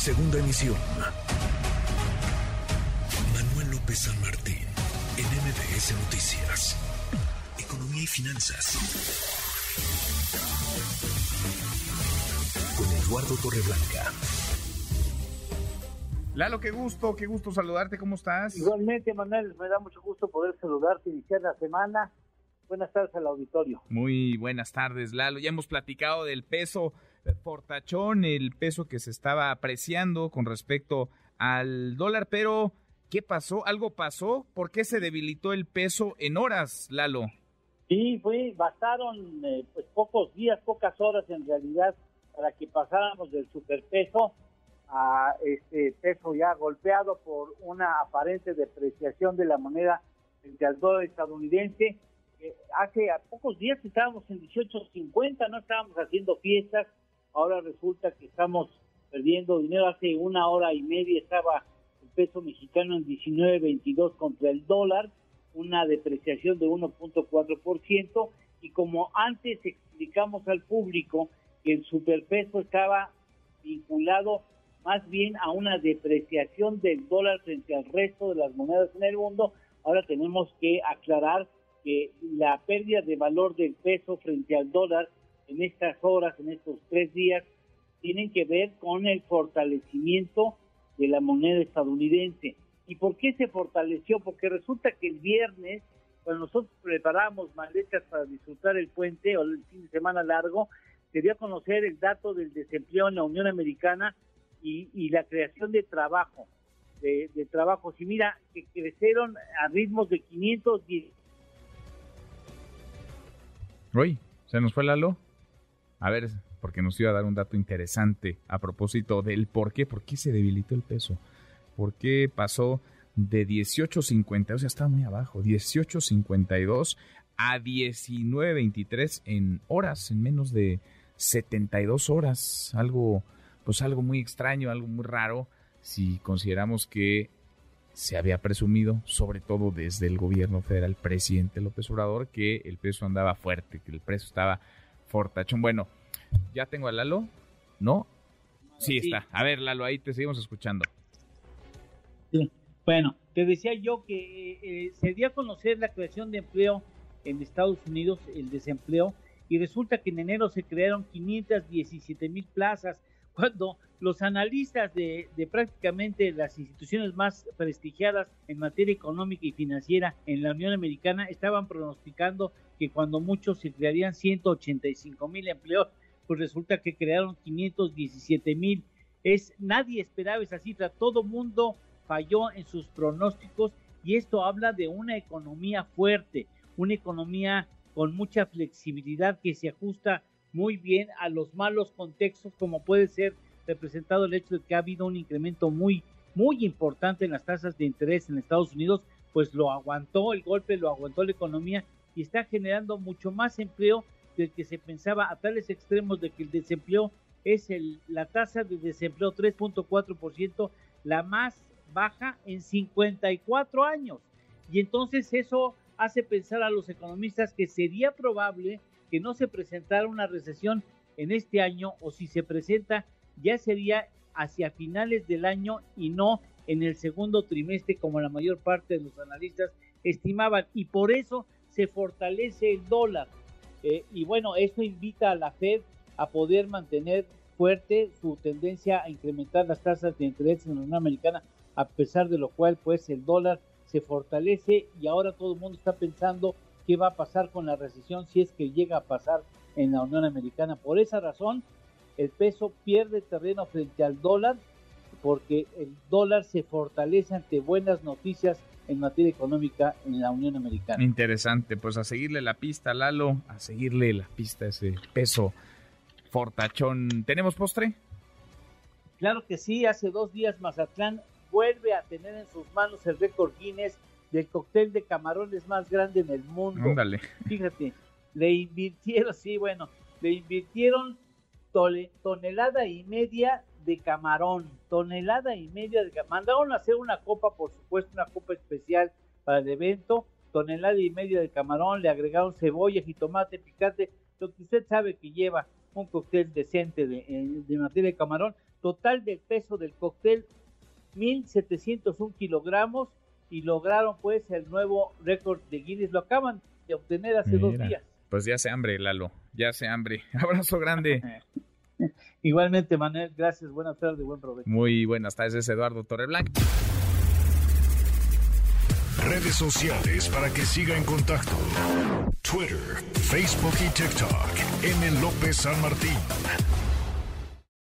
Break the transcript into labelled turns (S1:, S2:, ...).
S1: Segunda emisión. Manuel López San Martín, en MBS Noticias. Economía y finanzas. Con Eduardo Torreblanca.
S2: Lalo, qué gusto, qué gusto saludarte, ¿cómo estás?
S3: Igualmente, Manuel, me da mucho gusto poder saludarte, iniciar la semana. Buenas tardes al auditorio.
S2: Muy buenas tardes, Lalo. Ya hemos platicado del peso portachón, el peso que se estaba apreciando con respecto al dólar, pero ¿qué pasó? ¿Algo pasó? ¿Por qué se debilitó el peso en horas, Lalo?
S3: Sí, fue, bastaron eh, pues pocos días, pocas horas en realidad para que pasáramos del superpeso a este peso ya golpeado por una aparente depreciación de la moneda frente al dólar estadounidense. hace pocos días estábamos en 18.50, no estábamos haciendo fiestas, ahora resulta que estamos perdiendo dinero. Hace una hora y media estaba el peso mexicano en 19.22 contra el dólar, una depreciación de 1.4%, y como antes explicamos al público que el superpeso estaba vinculado más bien a una depreciación del dólar frente al resto de las monedas en el mundo. Ahora tenemos que aclarar que la pérdida de valor del peso frente al dólar en estas horas, en estos tres días, tienen que ver con el fortalecimiento de la moneda estadounidense. ¿Y por qué se fortaleció? Porque resulta que el viernes, cuando nosotros preparamos maletas para disfrutar el puente o el fin de semana largo, se dio a conocer el dato del desempleo en la Unión Americana y, la creación de trabajo, de, de trabajos. Y mira, que crecieron a ritmos de 510.
S2: Uy, ¿se nos fue Lalo? A ver, porque nos iba a dar un dato interesante a propósito del por qué, por qué se debilitó el peso, por qué pasó de 18.50, o sea, estaba muy abajo, 18.52 a 19.23 en horas, en menos de 72 horas, algo pues algo muy extraño, algo muy raro, si consideramos que se había presumido, sobre todo desde el gobierno federal, presidente López Obrador, que el peso andaba fuerte, que el peso estaba fortachón. Bueno, ya tengo a Lalo, ¿no? Sí, está. A ver, Lalo, ahí te seguimos escuchando.
S3: Sí. Bueno, te decía yo que eh, se dio a conocer la creación de empleo en Estados Unidos, el desempleo, y resulta que en enero se crearon 517 mil plazas, cuando los analistas de, prácticamente las instituciones más prestigiadas en materia económica y financiera en la Unión Americana estaban pronosticando que cuando muchos se crearían 185 mil empleos, pues resulta que crearon 517 mil. Es, nadie esperaba esa cifra, todo mundo falló en sus pronósticos y esto habla de una economía fuerte, una economía con mucha flexibilidad que se ajusta muy bien a los malos contextos como puede ser representado el hecho de que ha habido un incremento muy muy importante en las tasas de interés en Estados Unidos, pues lo aguantó el golpe, lo aguantó la economía y está generando mucho más empleo del que se pensaba a tales extremos de que el desempleo es el, la tasa de desempleo 3.4%, la más baja en 54 años. Y entonces eso hace pensar a los economistas que sería probable que no se presentara una recesión en este año o si se presenta ya sería hacia finales del año y no en el segundo trimestre como la mayor parte de los analistas estimaban y por eso se fortalece el dólar eh, y bueno esto invita a la Fed a poder mantener fuerte su tendencia a incrementar las tasas de interés en la Unión Americana a pesar de lo cual pues el dólar se fortalece y ahora todo el mundo está pensando qué va a pasar con la recesión si es que llega a pasar en la Unión Americana. Por esa razón, el peso pierde terreno frente al dólar porque el dólar se fortalece ante buenas noticias en materia económica en la Unión Americana.
S2: Interesante, pues a seguirle la pista, Lalo, a seguirle la pista ese peso fortachón. ¿Tenemos postre?
S3: Claro que sí, hace dos días Mazatlán vuelve a tener en sus manos el récord Guinness del cóctel de camarones más grande en el mundo.
S2: Ándale.
S3: Fíjate, le invirtieron, sí, bueno, le invirtieron tonelada y media de camarón, tonelada y media de camarón. Mandaron a hacer una copa, por supuesto, una copa especial para el evento, tonelada y media de camarón, le agregaron cebolla, jitomate, picante, lo que usted sabe que lleva un cóctel decente de, de materia de camarón, total del peso del cóctel 1.701 kilogramos y lograron pues el nuevo récord de Guinness. Lo acaban de obtener hace dos días.
S2: Pues ya se hambre, Lalo, ya se hambre. Abrazo grande.
S3: Igualmente, Manuel, gracias. Buenas tardes, buen provecho.
S2: Muy buenas tardes, Eduardo Torreblanca.
S1: Redes sociales para que siga en contacto: Twitter, Facebook y TikTok. M. López San Martín.